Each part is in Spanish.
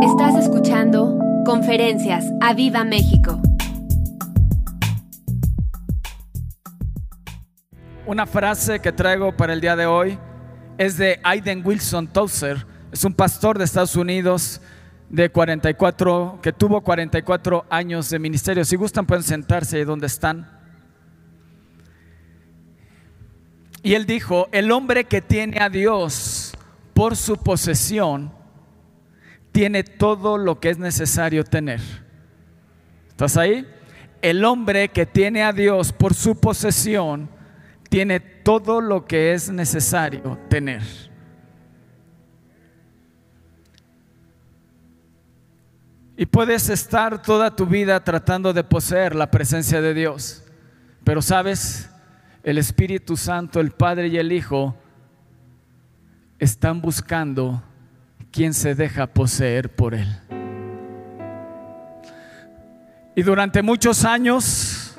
Estás escuchando Conferencias a Viva México. Una frase que traigo para el día de hoy es de Aiden Wilson Tozer. Es un pastor de Estados Unidos de 44, que tuvo 44 años de ministerio. Si gustan pueden sentarse ahí donde están. Y él dijo, el hombre que tiene a Dios por su posesión, tiene todo lo que es necesario tener. ¿Estás ahí? El hombre que tiene a Dios por su posesión, tiene todo lo que es necesario tener. Y puedes estar toda tu vida tratando de poseer la presencia de Dios. Pero sabes, el Espíritu Santo, el Padre y el Hijo están buscando quien se deja poseer por Él. Y durante muchos años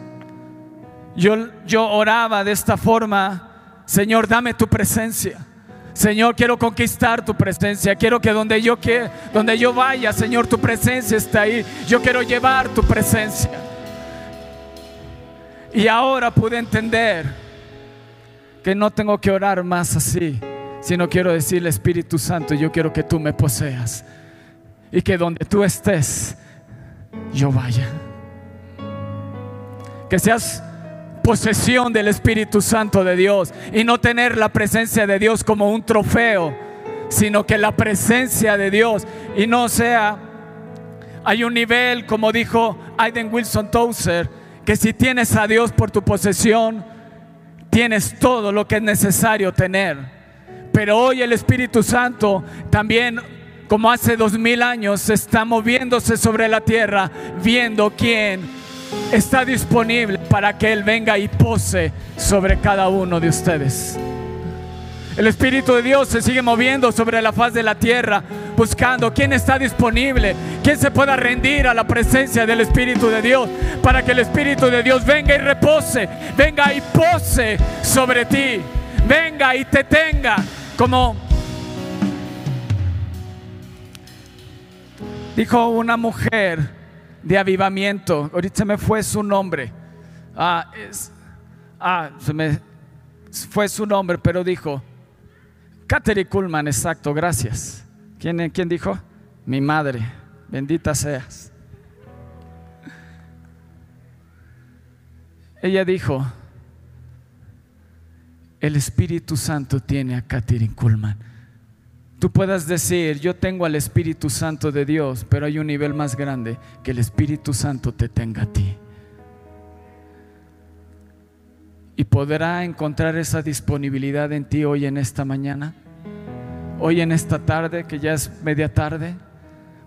yo, yo oraba de esta forma, Señor, dame tu presencia. Señor, quiero conquistar tu presencia. Quiero que donde yo que donde yo vaya, Señor, tu presencia está ahí. Yo quiero llevar tu presencia. Y ahora pude entender que no tengo que orar más así, sino quiero decirle, Espíritu Santo, yo quiero que tú me poseas. Y que donde tú estés, yo vaya. Que seas posesión del Espíritu Santo de Dios y no tener la presencia de Dios como un trofeo, sino que la presencia de Dios y no sea, hay un nivel, como dijo Aiden Wilson Tozer, que si tienes a Dios por tu posesión, tienes todo lo que es necesario tener. Pero hoy el Espíritu Santo también como hace dos mil años está moviéndose sobre la tierra, viendo quién está disponible para que Él venga y pose sobre cada uno de ustedes. El Espíritu de Dios se sigue moviendo sobre la faz de la tierra, buscando quién está disponible, quién se pueda rendir a la presencia del Espíritu de Dios, para que el Espíritu de Dios venga y repose, venga y pose sobre ti, venga y te tenga como dijo una mujer de avivamiento. Ahorita me fue su nombre. Ah, ah, se me fue su nombre, pero dijo, Katherine Kuhlman, exacto, gracias. ¿Quién, ¿Quién dijo? Mi madre, bendita seas. Ella dijo, el Espíritu Santo tiene a Katherine Kuhlman tú puedas decir, yo tengo al Espíritu Santo de Dios, pero hay un nivel más grande, que el Espíritu Santo te tenga a ti. Y podrá encontrar esa disponibilidad en ti hoy en esta mañana, hoy en esta tarde, que ya es media tarde.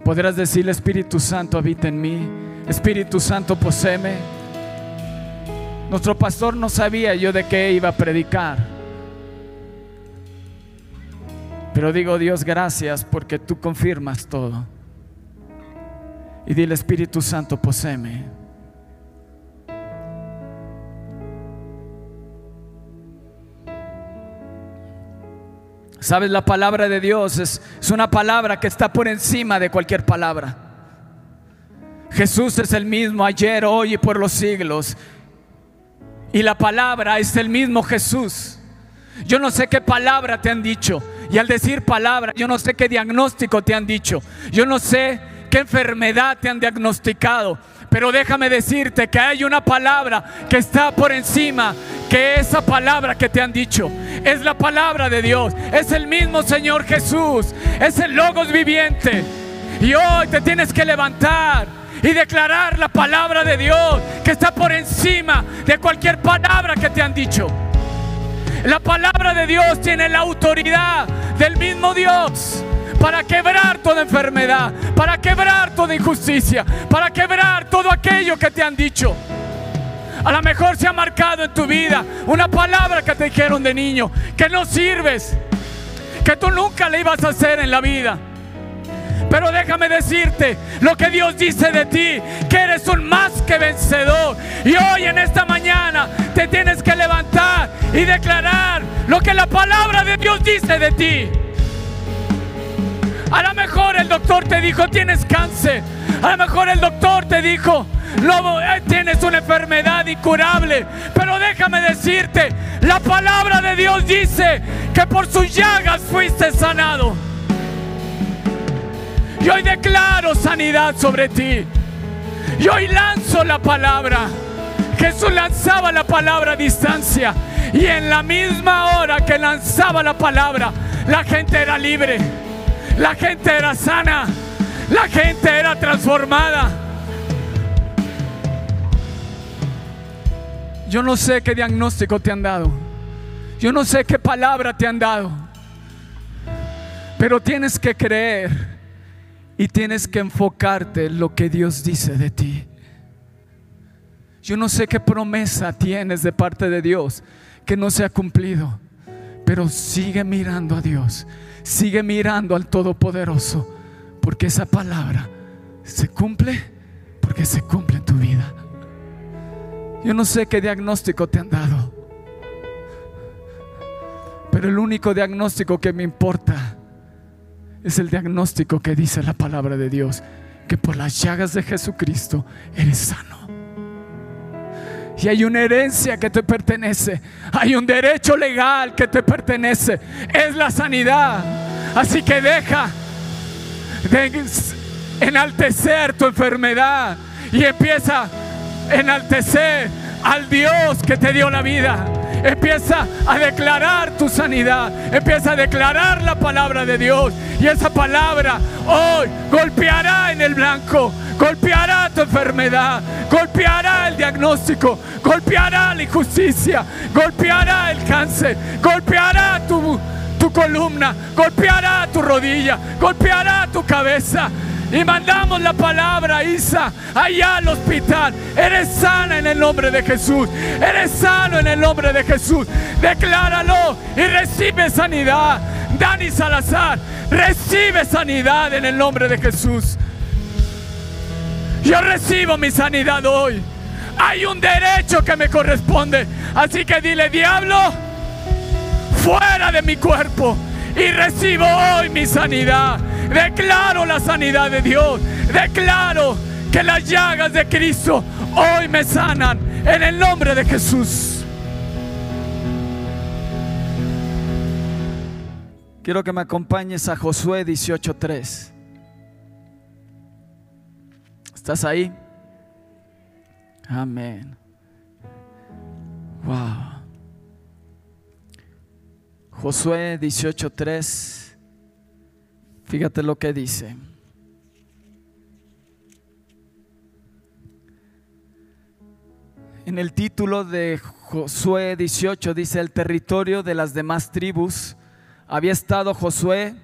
Podrás decir, Espíritu Santo habita en mí, Espíritu Santo poseme. Nuestro pastor no sabía yo de qué iba a predicar. Pero digo, Dios, gracias porque tú confirmas todo. Y dile, Espíritu Santo, poseme. Sabes, la palabra de Dios es, es, una palabra que está por encima de cualquier palabra. Jesús es el mismo ayer, hoy y por los siglos. Y la palabra es el mismo Jesús. Yo no sé qué palabra te han dicho. Y al decir palabra, yo no sé qué diagnóstico te han dicho. Yo no sé qué enfermedad te han diagnosticado. Pero déjame decirte que hay una palabra que está por encima, que esa palabra que te han dicho es la palabra de Dios. Es el mismo Señor Jesús. Es el Logos viviente. Y hoy te tienes que levantar y declarar la palabra de Dios que está por encima de cualquier palabra que te han dicho. La palabra de Dios tiene la autoridad del mismo Dios para quebrar toda enfermedad, para quebrar toda injusticia, para quebrar todo aquello que te han dicho. A lo mejor se ha marcado en tu vida una palabra que te dijeron de niño, que no sirves, que tú nunca le ibas a hacer en la vida. Pero déjame decirte lo que Dios dice de ti, que eres un más que vencedor. Y hoy en esta mañana te tienes que levantar y declarar lo que la palabra de Dios dice de ti. A lo mejor el doctor te dijo tienes cáncer. A lo mejor el doctor te dijo eh, tienes una enfermedad incurable. Pero déjame decirte, la palabra de Dios dice que por sus llagas fuiste sanado. Y hoy declaro sanidad sobre ti. Y hoy lanzo la palabra. Jesús lanzaba la palabra a distancia. Y en la misma hora que lanzaba la palabra, la gente era libre. La gente era sana. La gente era transformada. Yo no sé qué diagnóstico te han dado. Yo no sé qué palabra te han dado. Pero tienes que creer y tienes que enfocarte en lo que Dios dice de ti. Yo no sé qué promesa tienes de parte de Dios que no se ha cumplido, pero sigue mirando a Dios, sigue mirando al Todopoderoso, porque esa palabra se cumple, porque se cumple en tu vida. Yo no sé qué diagnóstico te han dado, pero el único diagnóstico que me importa es el diagnóstico que dice la palabra de Dios, que por las llagas de Jesucristo eres sano. Y hay una herencia que te pertenece, hay un derecho legal que te pertenece, es la sanidad. Así que deja de enaltecer tu enfermedad y empieza a enaltecer al Dios que te dio la vida. Empieza a declarar tu sanidad. Empieza a declarar la palabra de Dios. Y esa palabra hoy golpeará en el blanco. Golpeará tu enfermedad. Golpeará el diagnóstico. Golpeará la injusticia. Golpeará el cáncer. Golpeará tu, tu columna. Golpeará tu rodilla. Golpeará tu cabeza y mandamos la palabra, Isa, allá al hospital. Eres sana en el nombre de Jesús. Eres sano en el nombre de Jesús. Decláralo y recibe sanidad. Dani Salazar, recibe sanidad en el nombre de Jesús. Yo recibo mi sanidad hoy. Hay un derecho que me corresponde. Así que dile, diablo, fuera de mi cuerpo y recibo hoy mi sanidad. Declaro la sanidad de Dios. Declaro que las llagas de Cristo hoy me sanan en el nombre de Jesús. Quiero que me acompañes a Josué 18:3. ¿Estás ahí? Amén. Wow. Josué 18:3. Fíjate lo que dice. En el título de Josué 18 dice el territorio de las demás tribus. Había estado Josué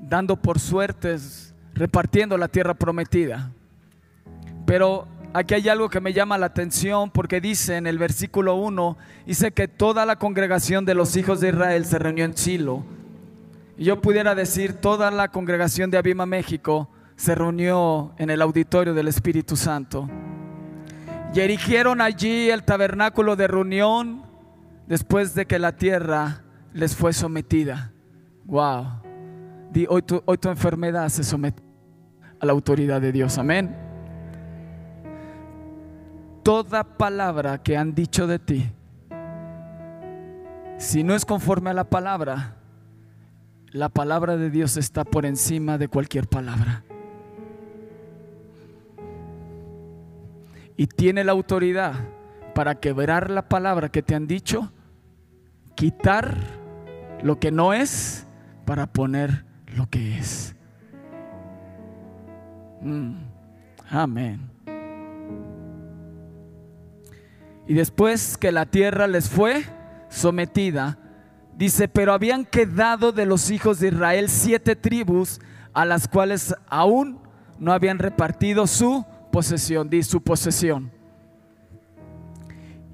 dando por suertes, repartiendo la tierra prometida. Pero aquí hay algo que me llama la atención porque dice en el versículo 1, dice que toda la congregación de los hijos de Israel se reunió en Chilo y yo pudiera decir, toda la congregación de Abima México se reunió en el auditorio del Espíritu Santo. Y erigieron allí el tabernáculo de reunión después de que la tierra les fue sometida. Wow. hoy, tu, hoy tu enfermedad se somete a la autoridad de Dios. Amén. Toda palabra que han dicho de ti, si no es conforme a la palabra, la palabra de Dios está por encima de cualquier palabra. Y tiene la autoridad para quebrar la palabra que te han dicho, quitar lo que no es para poner lo que es. Mm, amén. Y después que la tierra les fue sometida, Dice, pero habían quedado de los hijos de Israel siete tribus a las cuales aún no habían repartido su posesión, di su posesión.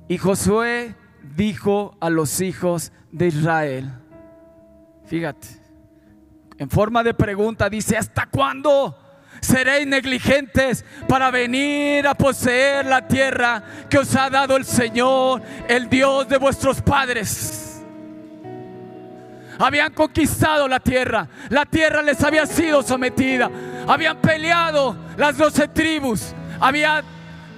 Y Josué dijo a los hijos de Israel, fíjate, en forma de pregunta dice, ¿hasta cuándo seréis negligentes para venir a poseer la tierra que os ha dado el Señor, el Dios de vuestros padres? habían conquistado la tierra. La tierra les había sido sometida. Habían peleado las doce tribus. Había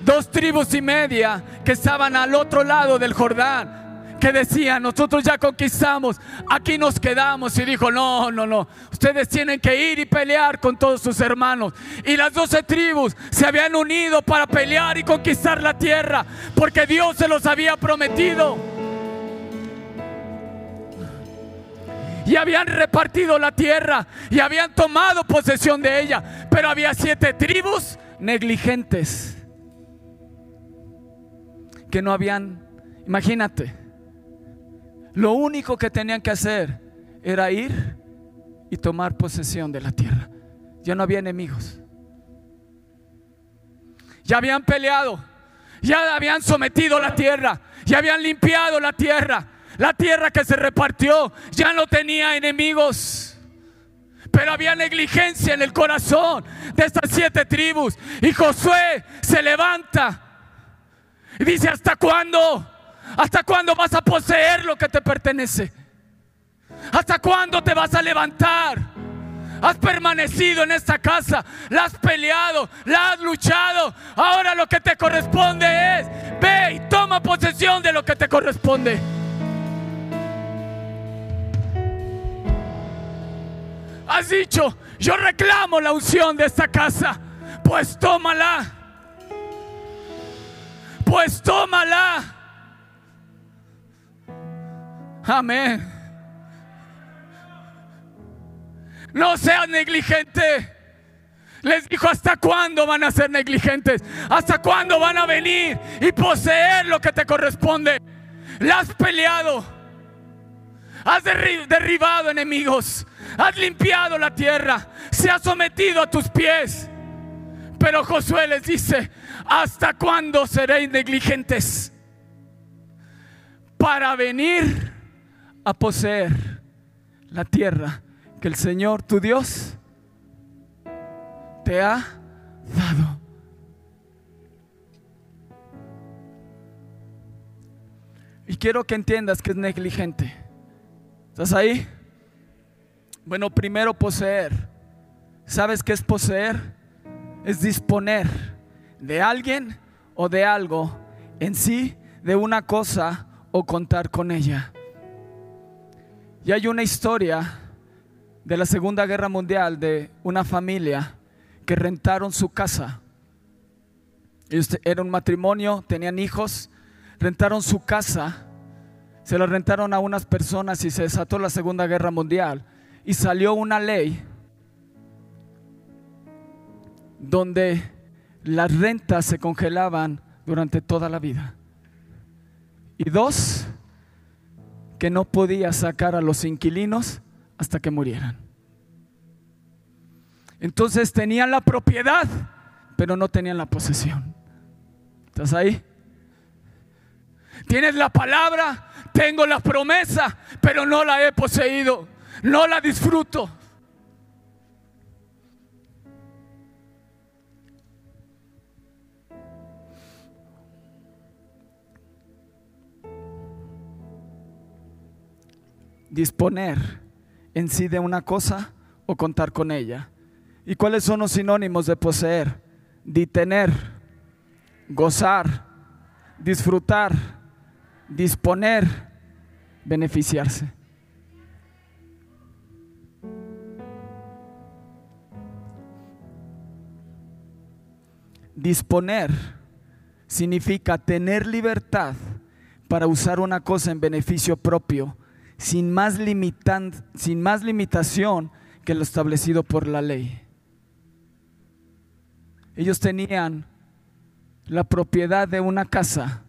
dos tribus y media que estaban al otro lado del Jordán que decían, nosotros ya conquistamos, aquí nos quedamos. Y dijo, no, no, no, ustedes tienen que ir y pelear con todos sus hermanos. Y las doce tribus se habían unido para pelear y conquistar la tierra, porque Dios se los había prometido. Y habían repartido la tierra y habían tomado posesión de ella. Pero había siete tribus negligentes que no habían, imagínate, lo único que tenían que hacer era ir y tomar posesión de la tierra. Ya no había enemigos. Ya habían peleado. Ya habían sometido la tierra. Ya habían limpiado la tierra. La tierra que se repartió ya no tenía enemigos. Pero había negligencia en el corazón de estas siete tribus. Y Josué se levanta y dice, ¿hasta cuándo? ¿Hasta cuándo vas a poseer lo que te pertenece? ¿Hasta cuándo te vas a levantar? Has permanecido en esta casa, la has peleado, la has luchado. Ahora lo que te corresponde es, ve y toma posesión de lo que te corresponde. Has dicho, yo reclamo la unción de esta casa, pues tómala. Pues tómala. Amén. No seas negligente. Les dijo, ¿hasta cuándo van a ser negligentes? ¿Hasta cuándo van a venir y poseer lo que te corresponde? La has peleado. Has derribado enemigos. Has limpiado la tierra. Se ha sometido a tus pies. Pero Josué les dice, ¿hasta cuándo seréis negligentes? Para venir a poseer la tierra que el Señor tu Dios te ha dado. Y quiero que entiendas que es negligente. ¿Estás ahí? Bueno, primero poseer. ¿Sabes qué es poseer? Es disponer de alguien o de algo en sí, de una cosa o contar con ella. Y hay una historia de la Segunda Guerra Mundial de una familia que rentaron su casa. Era un matrimonio, tenían hijos, rentaron su casa, se la rentaron a unas personas y se desató la Segunda Guerra Mundial. Y salió una ley donde las rentas se congelaban durante toda la vida. Y dos, que no podía sacar a los inquilinos hasta que murieran. Entonces tenían la propiedad, pero no tenían la posesión. ¿Estás ahí? Tienes la palabra, tengo la promesa, pero no la he poseído, no la disfruto. Disponer en sí de una cosa o contar con ella. ¿Y cuáles son los sinónimos de poseer? Detener, gozar, disfrutar, disponer, beneficiarse. Disponer significa tener libertad para usar una cosa en beneficio propio sin más, sin más limitación que lo establecido por la ley. Ellos tenían la propiedad de una casa,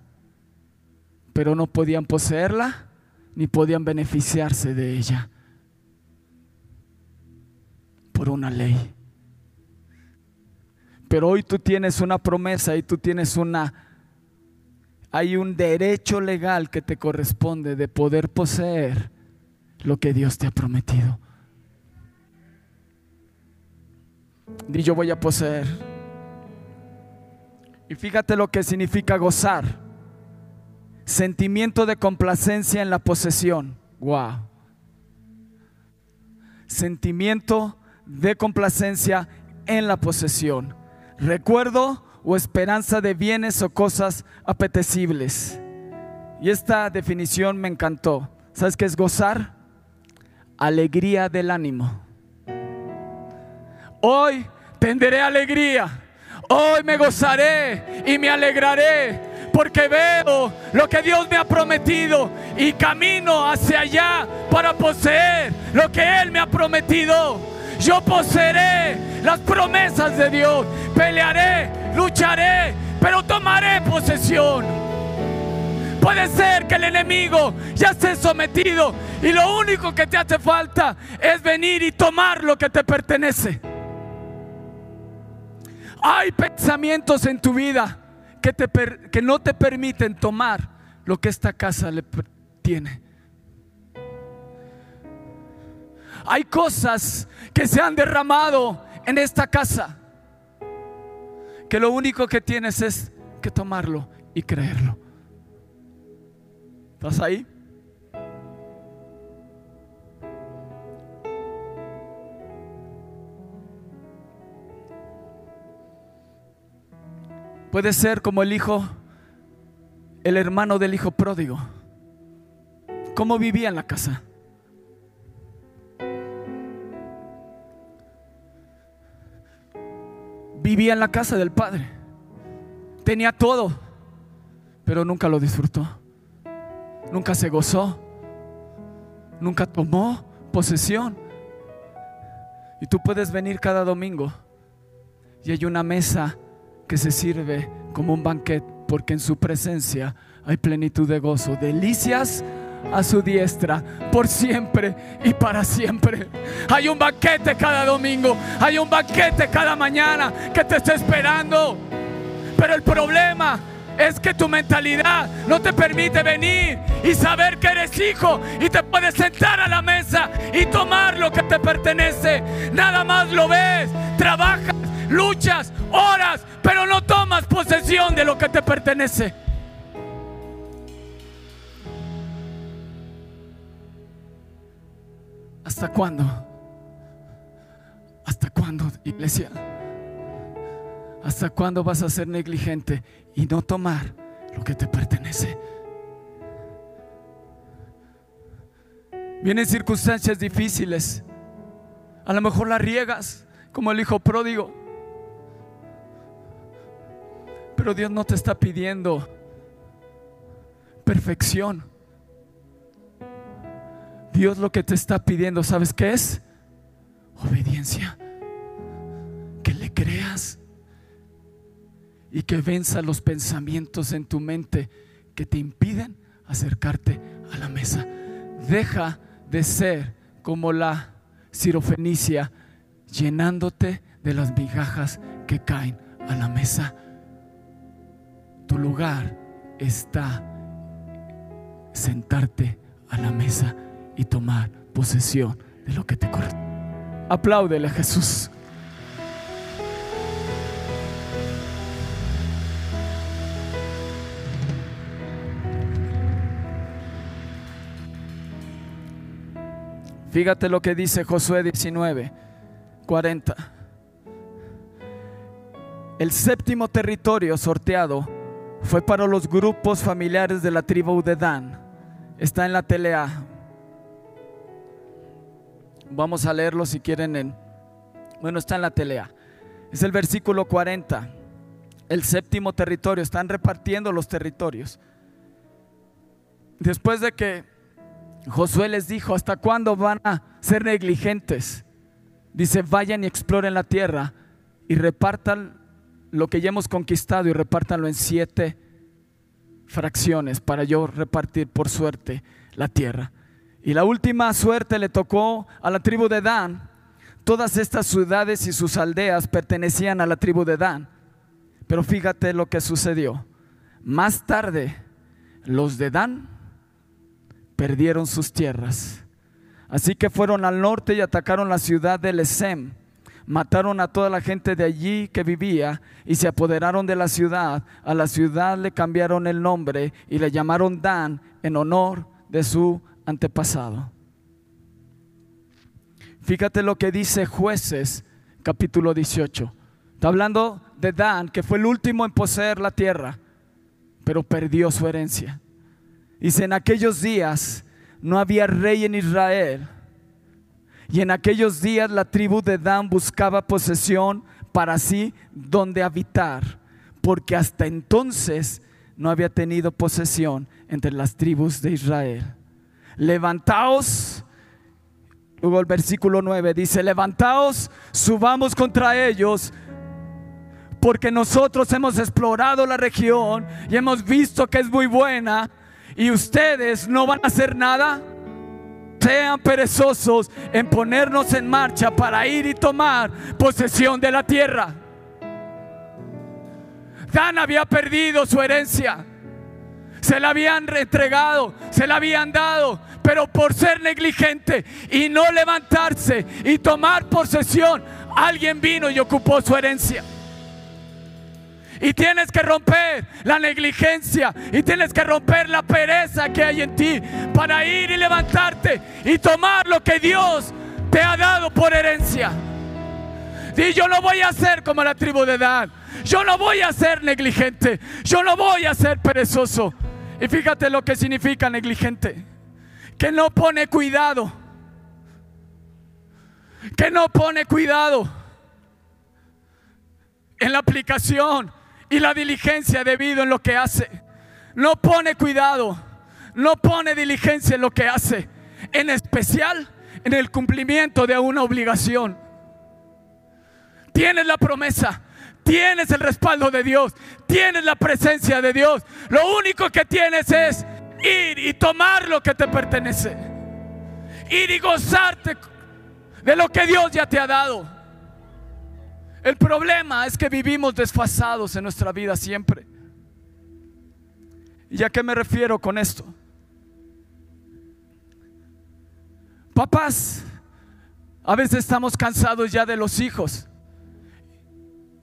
pero no podían poseerla ni podían beneficiarse de ella por una ley. Pero hoy tú tienes una promesa y tú tienes una hay un derecho legal que te corresponde de poder poseer lo que Dios te ha prometido. Y yo voy a poseer. Y fíjate lo que significa gozar. Sentimiento de complacencia en la posesión. Wow. sentimiento de complacencia en la posesión, recuerdo o esperanza de bienes o cosas apetecibles. Y esta definición me encantó. ¿Sabes qué es gozar? Alegría del ánimo. Hoy tendré alegría. Hoy me gozaré y me alegraré porque veo lo que Dios me ha prometido y camino hacia allá para poseer lo que Él me ha prometido. Yo poseeré las promesas de Dios, pelearé, lucharé, pero tomaré posesión. Puede ser que el enemigo ya esté sometido y lo único que te hace falta es venir y tomar lo que te pertenece. Hay pensamientos en tu vida que, te que no te permiten tomar lo que esta casa le tiene. Hay cosas que se han derramado en esta casa que lo único que tienes es que tomarlo y creerlo. ¿Estás ahí? Puede ser como el hijo, el hermano del hijo pródigo. ¿Cómo vivía en la casa? Vivía en la casa del padre. Tenía todo, pero nunca lo disfrutó. Nunca se gozó. Nunca tomó posesión. Y tú puedes venir cada domingo y hay una mesa que se sirve como un banquete, porque en su presencia hay plenitud de gozo, delicias a su diestra por siempre y para siempre. Hay un banquete cada domingo, hay un banquete cada mañana que te está esperando. Pero el problema es que tu mentalidad no te permite venir y saber que eres hijo y te puedes sentar a la mesa y tomar lo que te pertenece. Nada más lo ves, trabajas, luchas, oras, pero no tomas posesión de lo que te pertenece. ¿Hasta cuándo? ¿Hasta cuándo, iglesia? ¿Hasta cuándo vas a ser negligente y no tomar lo que te pertenece? Vienen circunstancias difíciles. A lo mejor las riegas, como el hijo pródigo. Pero Dios no te está pidiendo perfección. Dios lo que te está pidiendo, ¿sabes qué es? Obediencia. Que le creas y que venza los pensamientos en tu mente que te impiden acercarte a la mesa. Deja de ser como la sirofenicia llenándote de las migajas que caen a la mesa. Tu lugar está sentarte a la mesa y tomar posesión de lo que te corresponde. Apláudele a Jesús. Fíjate lo que dice Josué 19, 40. El séptimo territorio sorteado fue para los grupos familiares de la tribu de Dan. Está en la telea. Vamos a leerlo si quieren en... Bueno, está en la telea. Es el versículo 40. El séptimo territorio. Están repartiendo los territorios. Después de que Josué les dijo, ¿hasta cuándo van a ser negligentes? Dice, vayan y exploren la tierra y repartan lo que ya hemos conquistado y repártanlo en siete fracciones para yo repartir por suerte la tierra. Y la última suerte le tocó a la tribu de Dan. Todas estas ciudades y sus aldeas pertenecían a la tribu de Dan. Pero fíjate lo que sucedió. Más tarde, los de Dan perdieron sus tierras. Así que fueron al norte y atacaron la ciudad de Lesem mataron a toda la gente de allí que vivía y se apoderaron de la ciudad. A la ciudad le cambiaron el nombre y le llamaron Dan en honor de su antepasado. Fíjate lo que dice jueces capítulo 18. Está hablando de Dan, que fue el último en poseer la tierra, pero perdió su herencia. Dice, en aquellos días no había rey en Israel. Y en aquellos días la tribu de Dan buscaba posesión para sí donde habitar, porque hasta entonces no había tenido posesión entre las tribus de Israel. Levantaos, luego el versículo 9 dice, levantaos, subamos contra ellos, porque nosotros hemos explorado la región y hemos visto que es muy buena y ustedes no van a hacer nada. Sean perezosos en ponernos en marcha para ir y tomar posesión de la tierra. Dan había perdido su herencia. Se la habían entregado, se la habían dado, pero por ser negligente y no levantarse y tomar posesión, alguien vino y ocupó su herencia. Y tienes que romper la negligencia y tienes que romper la pereza que hay en ti para ir y levantarte y tomar lo que Dios te ha dado por herencia. Y yo no voy a ser como la tribu de Dan. Yo no voy a ser negligente. Yo no voy a ser perezoso. Y fíjate lo que significa negligente. Que no pone cuidado. Que no pone cuidado en la aplicación y la diligencia debido en lo que hace. No pone cuidado, no pone diligencia en lo que hace, en especial en el cumplimiento de una obligación. Tienes la promesa, tienes el respaldo de Dios, tienes la presencia de Dios. Lo único que tienes es ir y tomar lo que te pertenece. Ir y gozarte de lo que Dios ya te ha dado. El problema es que vivimos desfasados en nuestra vida siempre. ¿Y a qué me refiero con esto? Papás, a veces estamos cansados ya de los hijos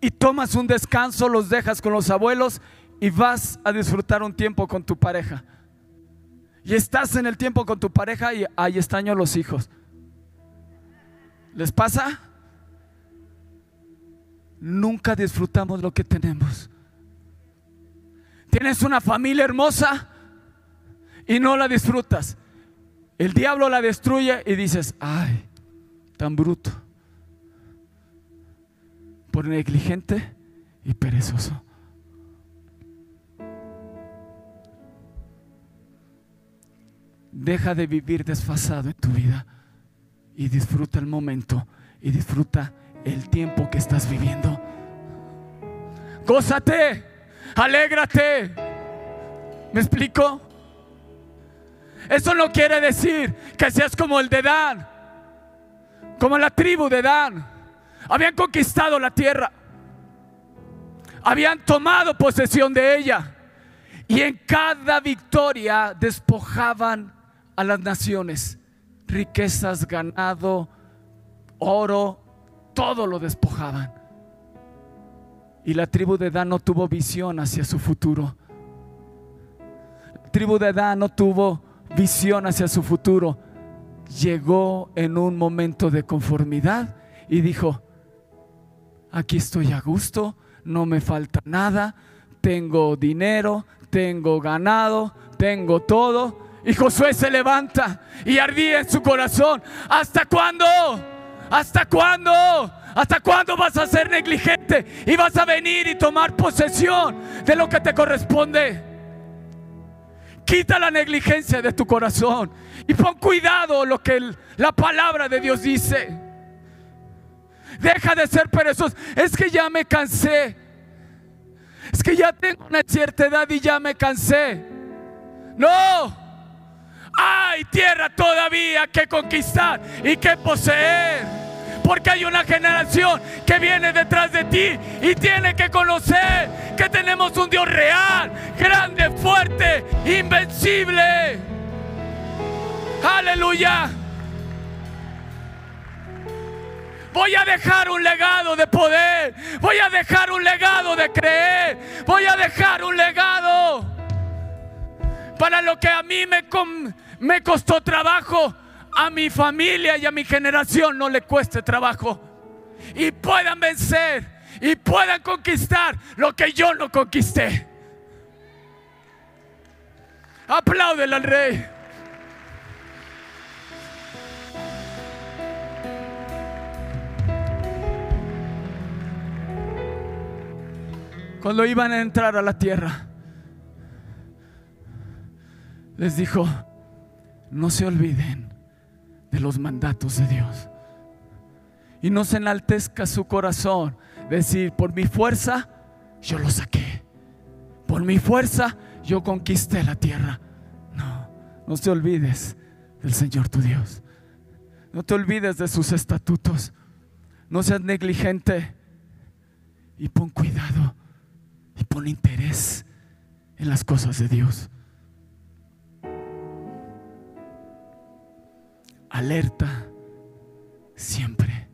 y tomas un descanso, los dejas con los abuelos y vas a disfrutar un tiempo con tu pareja. Y estás en el tiempo con tu pareja y ahí extraño a los hijos. ¿Les pasa? nunca disfrutamos lo que tenemos. Tienes una familia hermosa y no la disfrutas. El diablo la destruye y dices, ay, tan bruto, por negligente y perezoso. Deja de vivir desfasado en tu vida y disfruta el momento y disfruta el tiempo que estás viviendo. Gózate, alégrate. ¿Me explico? Eso no quiere decir que seas como el de Dan, como la tribu de Dan. Habían conquistado la tierra, habían tomado posesión de ella y en cada victoria despojaban a las naciones, riquezas, ganado, oro, todo lo despojaban. Y la tribu de Dan no tuvo visión hacia su futuro. La tribu de Dan no tuvo visión hacia su futuro. Llegó en un momento de conformidad y dijo, aquí estoy a gusto, no me falta nada, tengo dinero, tengo ganado, tengo todo. Y Josué se levanta y ardía en su corazón. ¿Hasta cuándo? ¿Hasta cuándo? ¿Hasta cuándo vas a ser negligente y vas a venir y tomar posesión de lo que te corresponde? Quita la negligencia de tu corazón y pon cuidado lo que la palabra de Dios dice. Deja de ser perezoso. Es que ya me cansé. Es que ya tengo una cierta edad y ya me cansé. No. Hay tierra todavía que conquistar y que poseer. Porque hay una generación que viene detrás de ti y tiene que conocer que tenemos un Dios real, grande, fuerte, invencible. Aleluya. Voy a dejar un legado de poder. Voy a dejar un legado de creer. Voy a dejar un legado para lo que a mí me, costó trabajo, a mi familia y a mi generación no le cueste trabajo y puedan vencer y puedan conquistar lo que yo no conquisté. Apláudele al rey. Cuando iban a entrar a la tierra, les dijo, no se olviden de los mandatos de Dios. Y no se enaltezca su corazón. Decir, por mi fuerza, yo lo saqué. Por mi fuerza, yo conquisté la tierra. No, no te olvides del Señor tu Dios. No te olvides de sus estatutos. No seas negligente y pon cuidado y pon interés en las cosas de Dios. Alerta siempre.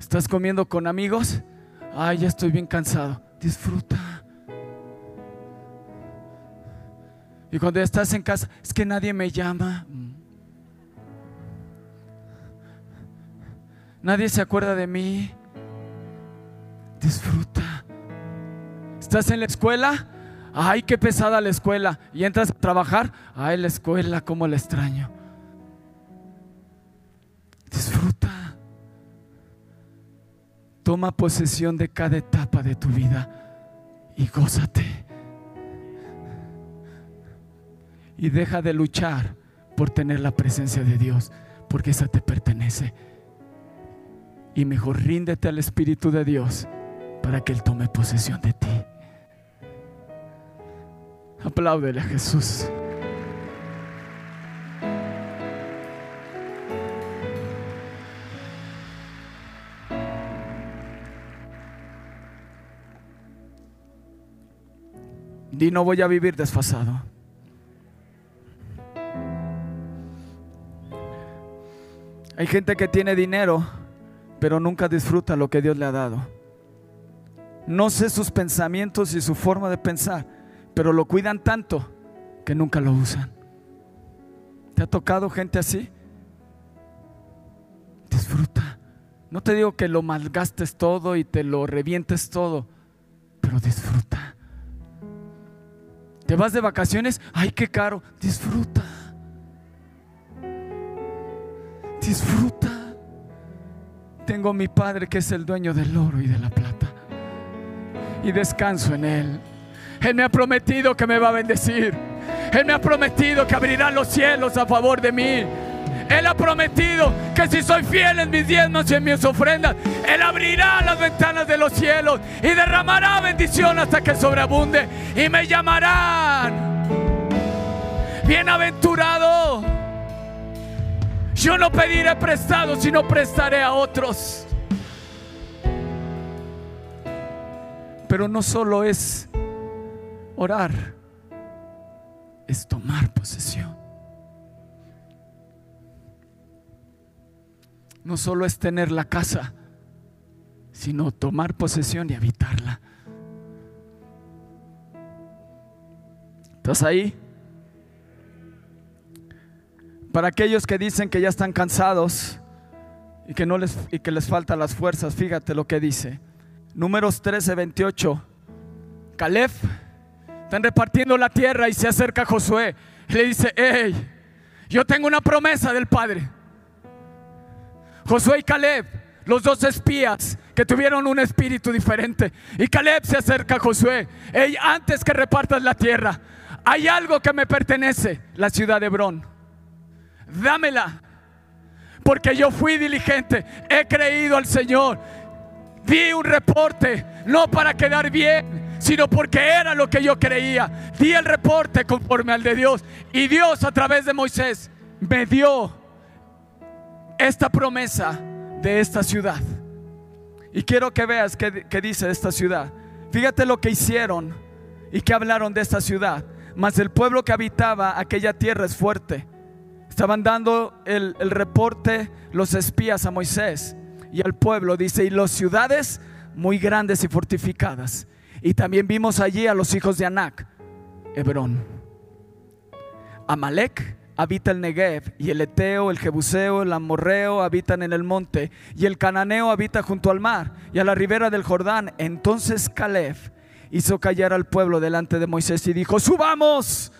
¿Estás comiendo con amigos? Ay, ya estoy bien cansado. Disfruta. Y cuando estás en casa, es que nadie me llama. Nadie se acuerda de mí. Disfruta. ¿Estás en la escuela? Ay, qué pesada la escuela. Y entras a trabajar. Ay, la escuela, cómo la extraño. Disfruta. Toma posesión de cada etapa de tu vida y gózate. Y deja de luchar por tener la presencia de Dios, porque esa te pertenece. Y mejor ríndete al Espíritu de Dios para que Él tome posesión de ti. Apláudele a Jesús. Di no voy a vivir desfasado. Hay gente que tiene dinero, pero nunca disfruta lo que Dios le ha dado. No sé sus pensamientos y su forma de pensar, pero lo cuidan tanto que nunca lo usan. ¿Te ha tocado gente así? Disfruta. No te digo que lo malgastes todo y te lo revientes todo, pero disfruta. Te vas de vacaciones, ay, qué caro. Disfruta. Disfruta. Tengo mi Padre que es el dueño del oro y de la plata. Y descanso en Él. Él me ha prometido que me va a bendecir. Él me ha prometido que abrirá los cielos a favor de mí. Él ha prometido que si soy fiel en mis diezmos y en mis ofrendas, Él abrirá las ventanas de los cielos y derramará bendición hasta que sobreabunde. Y me llamarán bienaventurado. Yo no pediré prestado, sino prestaré a otros. Pero no solo es orar, es tomar posesión. no solo es tener la casa, sino tomar posesión y habitarla. ¿Estás ahí? Para aquellos que dicen que ya están cansados y que, no les, y que les faltan las fuerzas, fíjate lo que dice. Números 13, 28. Caleb, están repartiendo la tierra y se acerca Josué. Y le dice, hey, yo tengo una promesa del Padre. Josué y Caleb, los dos espías que tuvieron un espíritu diferente. Y Caleb se acerca a Josué. Hey, antes que repartas la tierra, hay algo que me pertenece, la ciudad de Hebrón. Dámela. Porque yo fui diligente, he creído al Señor. Di un reporte, no para quedar bien, sino porque era lo que yo creía. Di el reporte conforme al de Dios. Y Dios a través de Moisés me dio esta promesa de esta ciudad. Y quiero que veas qué, dice de esta ciudad. Fíjate lo que hicieron y que hablaron de esta ciudad. Mas el pueblo que habitaba aquella tierra es fuerte. Estaban dando el, el reporte los espías a Moisés y al pueblo. Dice, y las ciudades muy grandes y fortificadas. Y también vimos allí a los hijos de Anac, Hebrón. Amalek habita el Negev, y el Eteo, el Jebuseo, el Amorreo habitan en el monte, y el Cananeo habita junto al mar y a la ribera del Jordán. Entonces Caleb hizo callar al pueblo delante de Moisés y dijo, subamos,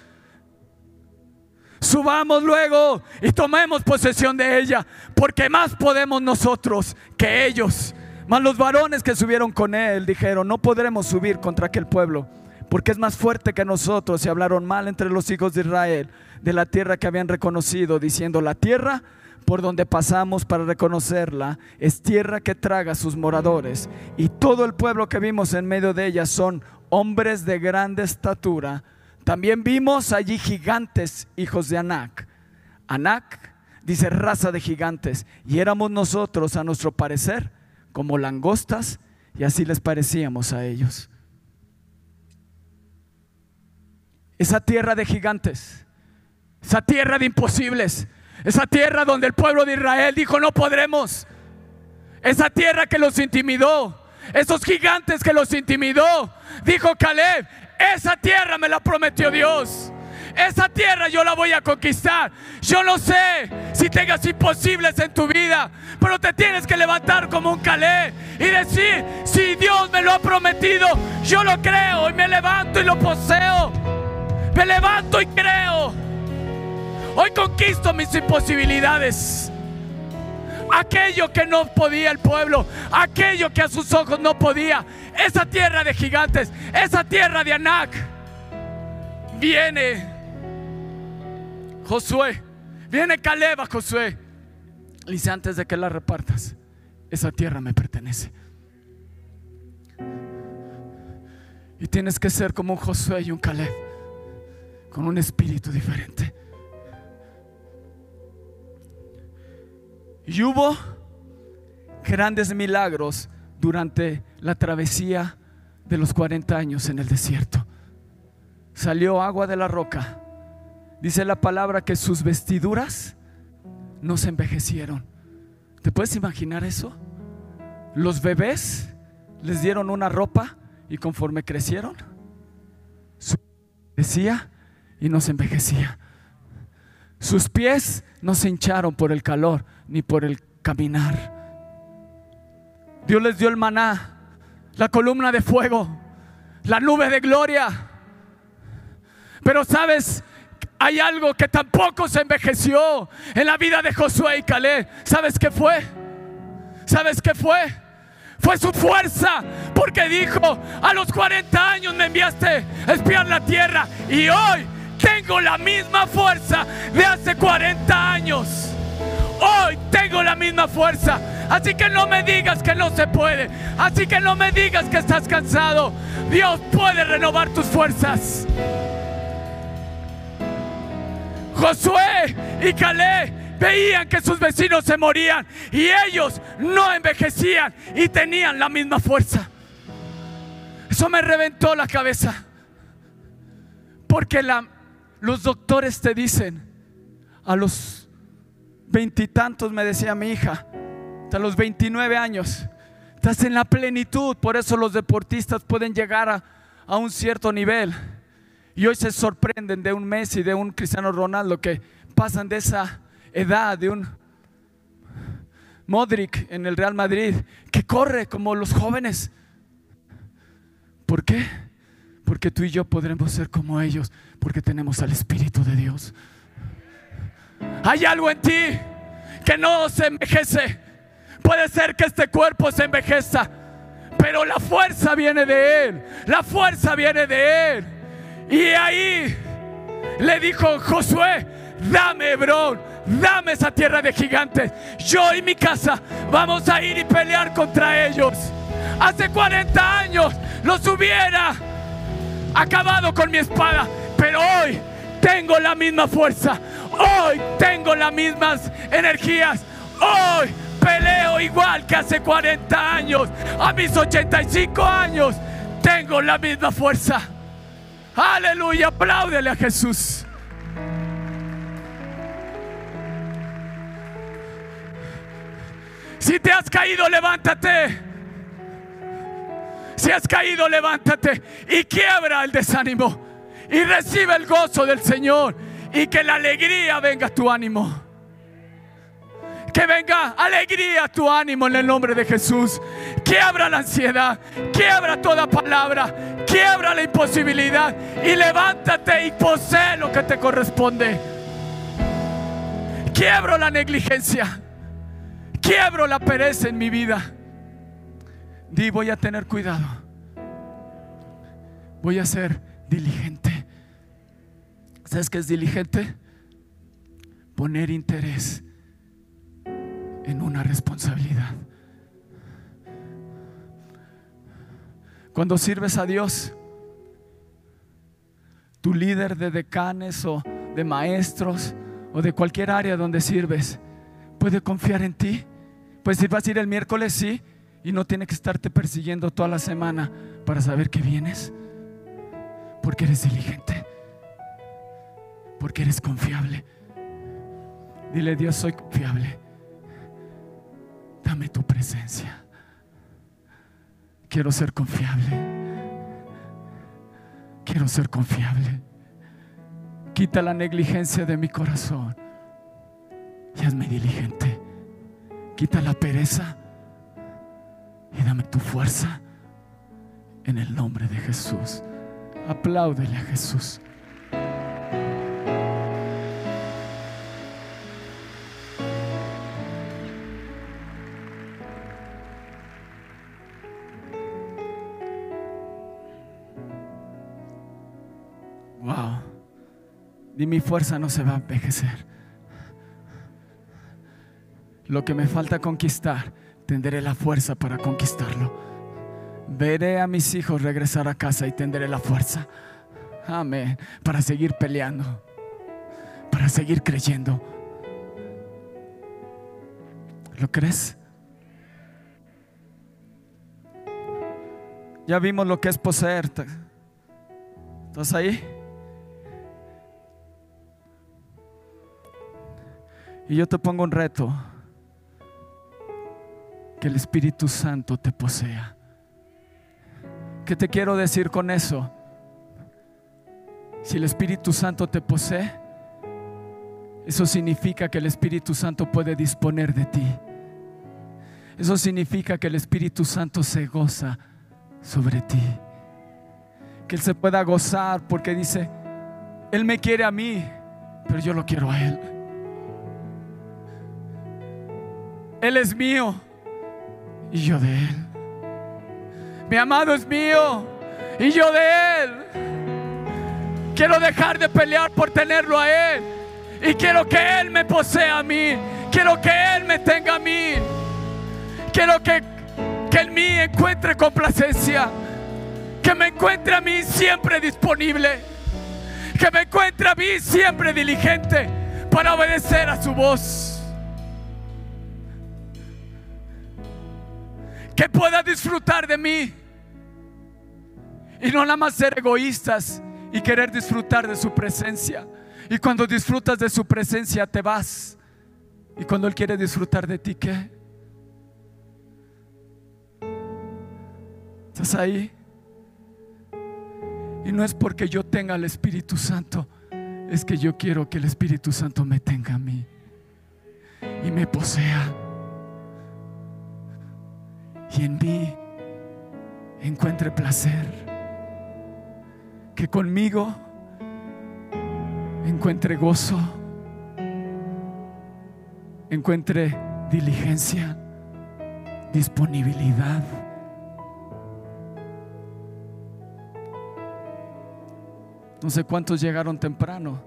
subamos luego y tomemos posesión de ella, porque más podemos nosotros que ellos. Mas los varones que subieron con él dijeron, no podremos subir contra aquel pueblo, porque es más fuerte que nosotros. Y hablaron mal entre los hijos de Israel de la tierra que habían reconocido, diciendo, la tierra por donde pasamos para reconocerla es tierra que traga a sus moradores, y todo el pueblo que vimos en medio de ella son hombres de grande estatura. También vimos allí gigantes, hijos de Anac. Anac dice raza de gigantes, y éramos nosotros, a nuestro parecer, como langostas, y así les parecíamos a ellos. Esa tierra de gigantes esa tierra de imposibles. Esa tierra donde el pueblo de Israel dijo no podremos. Esa tierra que los intimidó. Esos gigantes que los intimidó. Dijo Caleb, esa tierra me la prometió Dios. Esa tierra yo la voy a conquistar. Yo no sé si tengas imposibles en tu vida, pero te tienes que levantar como un Caleb y decir, si Dios me lo ha prometido, yo lo creo y me levanto y lo poseo. Me levanto y creo. Hoy conquisto mis imposibilidades. Aquello que no podía el pueblo, aquello que a sus ojos no podía, esa tierra de gigantes, esa tierra de Anac, viene Josué, viene Caleb a Josué. dice antes de que la repartas, esa tierra me pertenece. Y tienes que ser como un Josué y un Caleb, con un espíritu diferente. Y hubo grandes milagros durante la travesía de los 40 años en el desierto. Salió agua de la roca. Dice la palabra que sus vestiduras no se envejecieron. ¿Te puedes imaginar eso? Los bebés les dieron una ropa y conforme crecieron, su decía y no se envejecía. Sus pies no se hincharon por el calor ni por el caminar. Dios les dio el maná, la columna de fuego, la nube de gloria. Pero sabes, hay algo que tampoco se envejeció en la vida de Josué y Caleb. ¿Sabes qué fue? ¿Sabes qué fue? Fue su fuerza, porque dijo, a los 40 años me enviaste a espiar la tierra y hoy tengo la misma fuerza de hace 40 años. Hoy tengo la misma fuerza. Así que no me digas que no se puede. Así que no me digas que estás cansado. Dios puede renovar tus fuerzas. Josué y Caleb veían que sus vecinos se morían y ellos no envejecían y tenían la misma fuerza. Eso me reventó la cabeza. Porque los doctores te dicen a los veintitantos, me decía mi hija, hasta los 29 años, estás en la plenitud, por eso los deportistas pueden llegar a, a un cierto nivel. Y hoy se sorprenden de un Messi, de un Cristiano Ronaldo que pasan de esa edad, de un Modric en el Real Madrid, que corre como los jóvenes. ¿Por qué? Porque tú y yo podremos ser como ellos, porque tenemos al Espíritu de Dios. Hay algo en ti que no se envejece. Puede ser que este cuerpo se envejeza, pero la fuerza viene de Él. La fuerza viene de Él. Y ahí le dijo Josué, dame Hebrón, dame esa tierra de gigantes. Yo y mi casa vamos a ir y pelear contra ellos. Hace 40 años los hubiera acabado con mi espada, pero hoy tengo la misma fuerza, hoy tengo las mismas energías, hoy peleo igual que hace 40 años, a mis 85 años tengo la misma fuerza. Aleluya, apláudele a Jesús. Si te has caído, levántate. Si has caído, levántate y quiebra el desánimo y recibe el gozo del Señor Y que la alegría venga a tu ánimo. Que venga alegría a tu ánimo en el nombre de Jesús. Quiebra la ansiedad. Quiebra toda palabra. Quiebra la imposibilidad. Y levántate y posee lo que te corresponde. Quiebro la negligencia. Quiebro la pereza en mi vida. Di, voy a tener cuidado. Voy a ser diligente. ¿Sabes qué es diligente? Poner interés en una responsabilidad. Cuando sirves a Dios, tu líder de decanes o de maestros o de cualquier área donde sirves puede confiar en ti. Pues si vas a ir el miércoles, sí, y no tiene que estarte persiguiendo toda la semana para saber que vienes. Porque eres diligente. Porque eres confiable. Dile, Dios, soy confiable. Dame tu presencia. Quiero ser confiable. Quiero ser confiable. Quita la negligencia de mi corazón y hazme diligente. Quita la pereza y dame tu fuerza en el nombre de Jesús. Apláudele a Jesús. Y mi fuerza no se va a envejecer. Lo que me falta conquistar, tendré la fuerza para conquistarlo. Veré a mis hijos regresar a casa y tendré la fuerza. Amén. Para seguir peleando. Para seguir creyendo. ¿Lo crees? Ya vimos lo que es poseer. ¿Estás ahí? Y yo te pongo un reto. Que el Espíritu Santo te posea. ¿Qué te quiero decir con eso? Si el Espíritu Santo te posee, eso significa que el Espíritu Santo puede disponer de ti. Eso significa que el Espíritu Santo se goza sobre ti. Que Él se pueda gozar porque dice, Él me quiere a mí, pero yo lo quiero a Él. Él es mío y yo de Él. Mi amado es mío y yo de Él. Quiero dejar de pelear por tenerlo a Él. Y quiero que Él me posea a mí. Quiero que Él me tenga a mí. Quiero que, que en mí encuentre complacencia. Que me encuentre a mí siempre disponible. Que me encuentre a mí siempre diligente para obedecer a su voz. Que pueda disfrutar de mí. Y no nada más ser egoístas y querer disfrutar de su presencia. Y cuando disfrutas de su presencia te vas. Y cuando Él quiere disfrutar de ti, ¿qué? ¿Estás ahí? Y no es porque yo tenga el Espíritu Santo, es que yo quiero que el Espíritu Santo me tenga a mí y me posea y en mí encuentre placer. Que conmigo encuentre gozo, encuentre diligencia, disponibilidad. No sé cuántos llegaron temprano,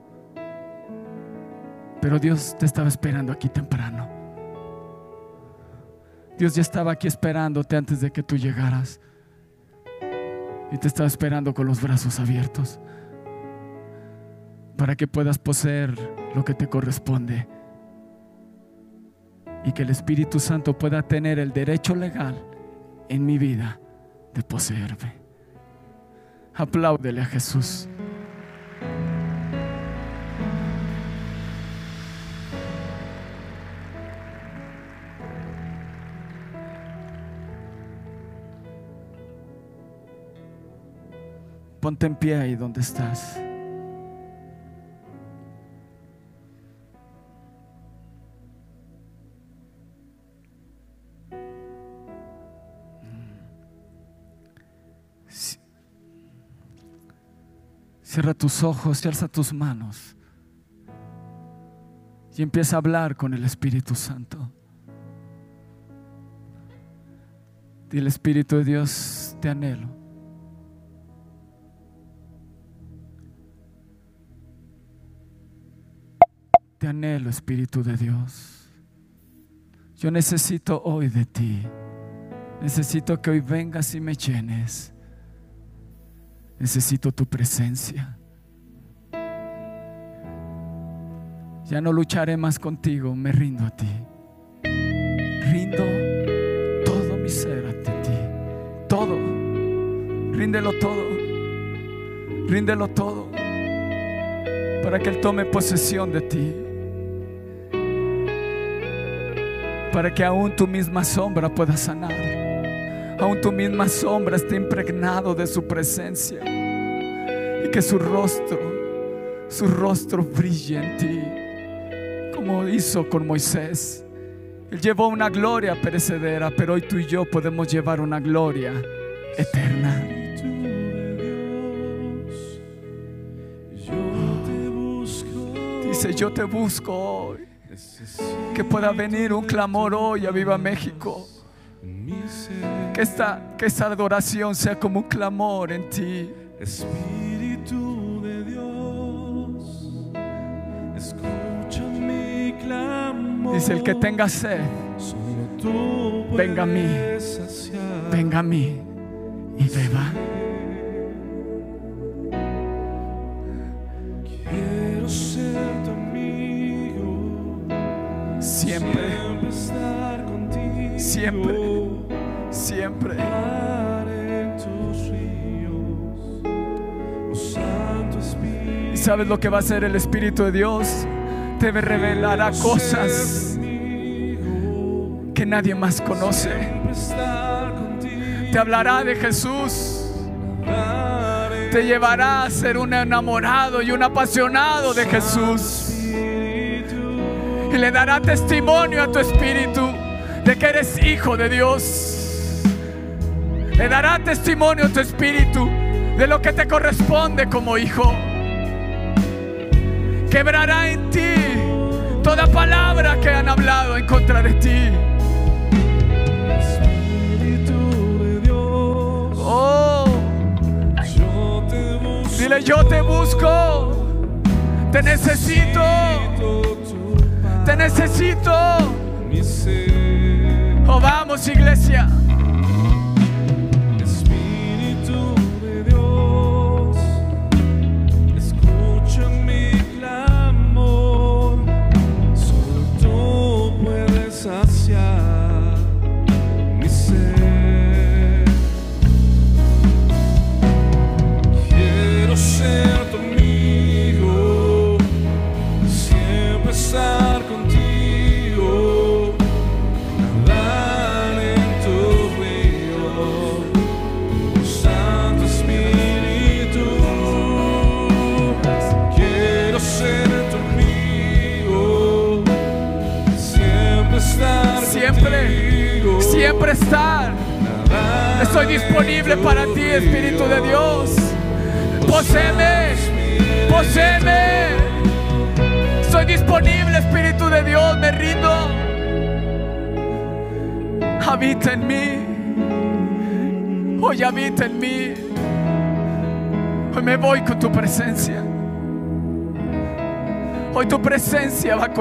pero Dios te estaba esperando aquí temprano. Dios ya estaba aquí esperándote antes de que tú llegaras. Y te estaba esperando con los brazos abiertos para que puedas poseer lo que te corresponde. Y que el Espíritu Santo pueda tener el derecho legal en mi vida de poseerme. Apláudele a Jesús. Ponte en pie ahí donde estás. Cierra tus ojos y alza tus manos. Y empieza a hablar con el Espíritu Santo. Dile, Espíritu de Dios, te anhelo. Anhelo, Espíritu de Dios. Yo necesito hoy de ti. Necesito que hoy vengas y me llenes. Necesito tu presencia. Ya no lucharé más contigo, me rindo a ti. Rindo todo mi ser ante ti. Todo. Ríndelo todo. Ríndelo todo. Para que Él tome posesión de ti. Para que aún tu misma sombra pueda sanar. Aún tu misma sombra esté impregnado de su presencia. Y que su rostro, su rostro brille en ti como hizo con Moisés. Él llevó una gloria perecedera, pero hoy tú y yo podemos llevar una gloria eterna. Dice, yo te busco hoy. Que pueda venir un clamor hoy a Viva México. Que esta, que esta adoración sea como un clamor en ti. Espíritu de Dios, escucha mi clamor. Dice, el que tenga sed, Venga a mí. venga a mí y beba. Siempre. siempre. Oh. ¿Y sabes lo que va a hacer el Espíritu de Dios? Te revelará cosas que nadie más conoce. Te hablará de Jesús. Te llevará a ser un enamorado y un apasionado de Jesús. Y le dará testimonio a tu espíritu de que eres hijo de Dios. Le dará testimonio a tu espíritu de lo que te corresponde como hijo. Quebrará en ti toda palabra que han hablado en contra de ti. Espíritu de Dios, Oh, yo te busco. dile yo te busco. Te necesito. Te necesito. Oh, vamos iglesia.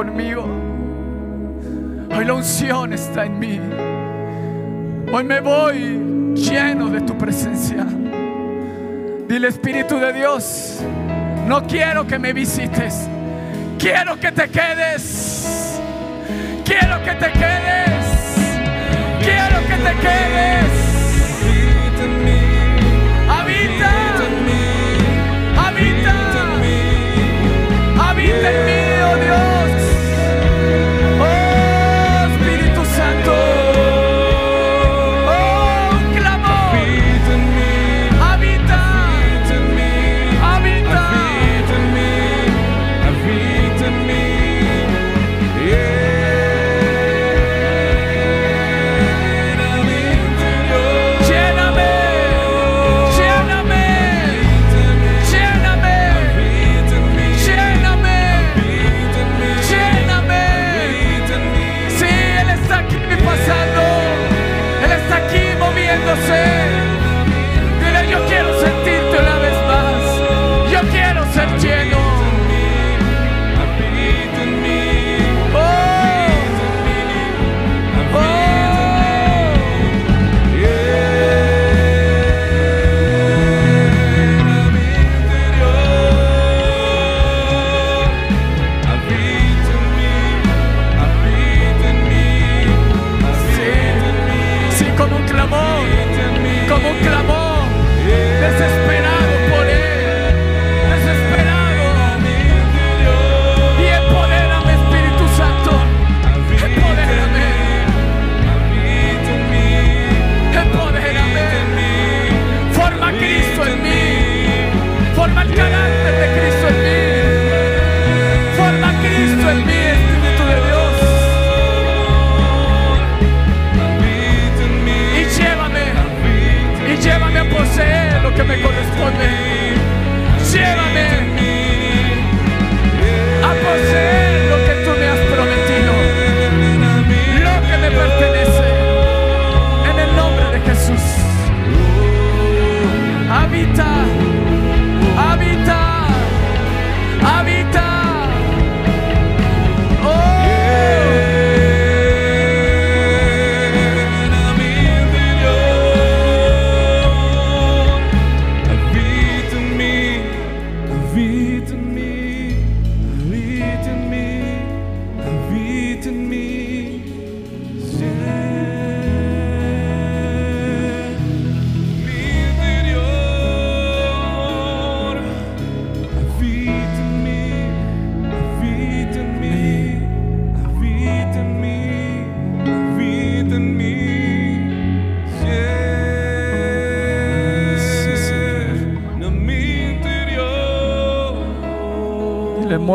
Hoy la unción está en mí. Hoy me voy lleno de tu presencia. Dile Espíritu de Dios, no quiero que me visites. Quiero que te quedes. Quiero que te quedes. Quiero que te quedes.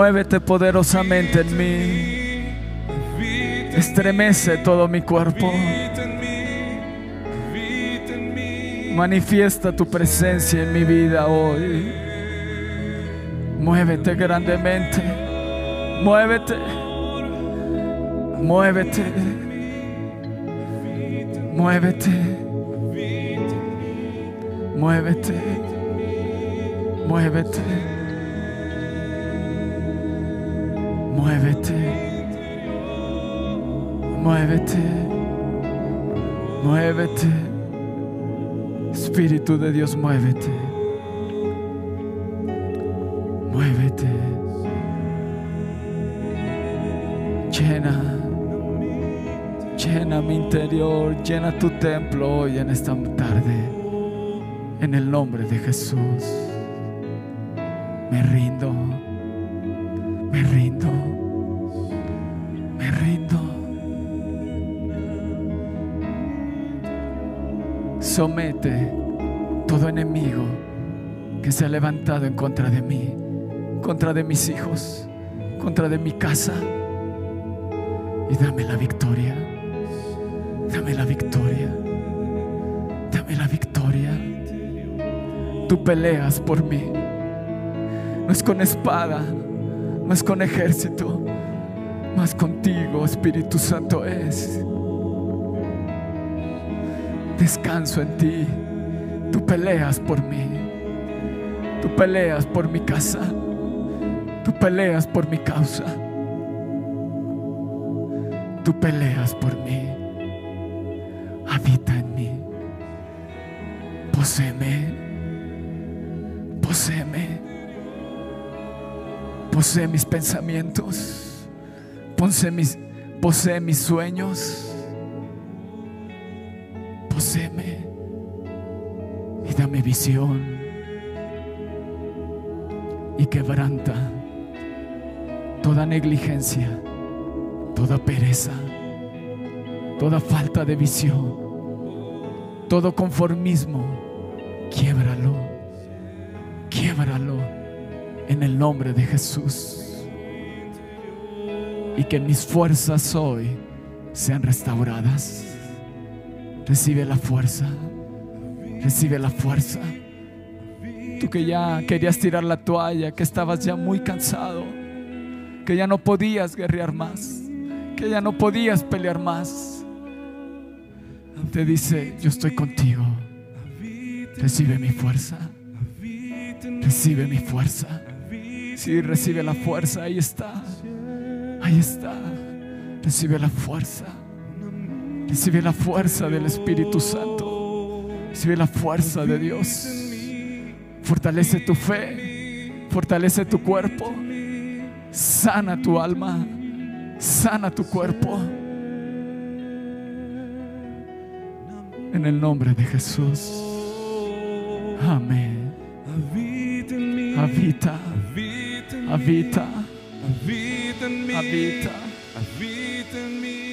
Muévete poderosamente en mí. Estremece todo mi cuerpo. Manifiesta tu presencia en mi vida hoy. Muévete grandemente. Muévete. Muévete. Muévete. Muévete. Muévete. Muévete. Muévete. Espíritu de Dios, muévete. Muévete. Llena. Llena mi interior. Llena tu templo hoy en esta tarde. En el nombre de Jesús. Me rindo. Me rindo. Somete todo enemigo que se ha levantado en contra de mí, contra de mis hijos, contra de mi casa. Y dame la victoria. Dame la victoria. Dame la victoria. Tú peleas por mí. No es con espada, no es con ejército, más contigo, Espíritu Santo es. Descanso en ti. Tú peleas por mí. Tú peleas por mi casa. Tú peleas por mi causa. Tú peleas por mí. Habita en mí. Poséeme. Poséeme. Posee mis pensamientos. Posee mis, posee mis sueños. Dame visión. Y quebranta toda negligencia, toda pereza, toda falta de visión, todo conformismo. Quiebralo. Quiebralo en el nombre de Jesús. Y que mis fuerzas hoy sean restauradas. Recibe la fuerza. Recibe la fuerza. Tú que ya querías tirar la toalla, que estabas ya muy cansado, que ya no podías guerrear más, que ya no podías pelear más. Te dice, yo estoy contigo. Recibe mi fuerza. Recibe mi fuerza. Sí, recibe la fuerza. Ahí está. Ahí está. Recibe la fuerza. Recibe la fuerza del Espíritu Santo. Recibe la fuerza de Dios. Fortalece tu fe. Fortalece tu cuerpo. Sana tu alma. Sana tu cuerpo. En el nombre de Jesús. Amén. Habita. Habita, habita. Habita en mí.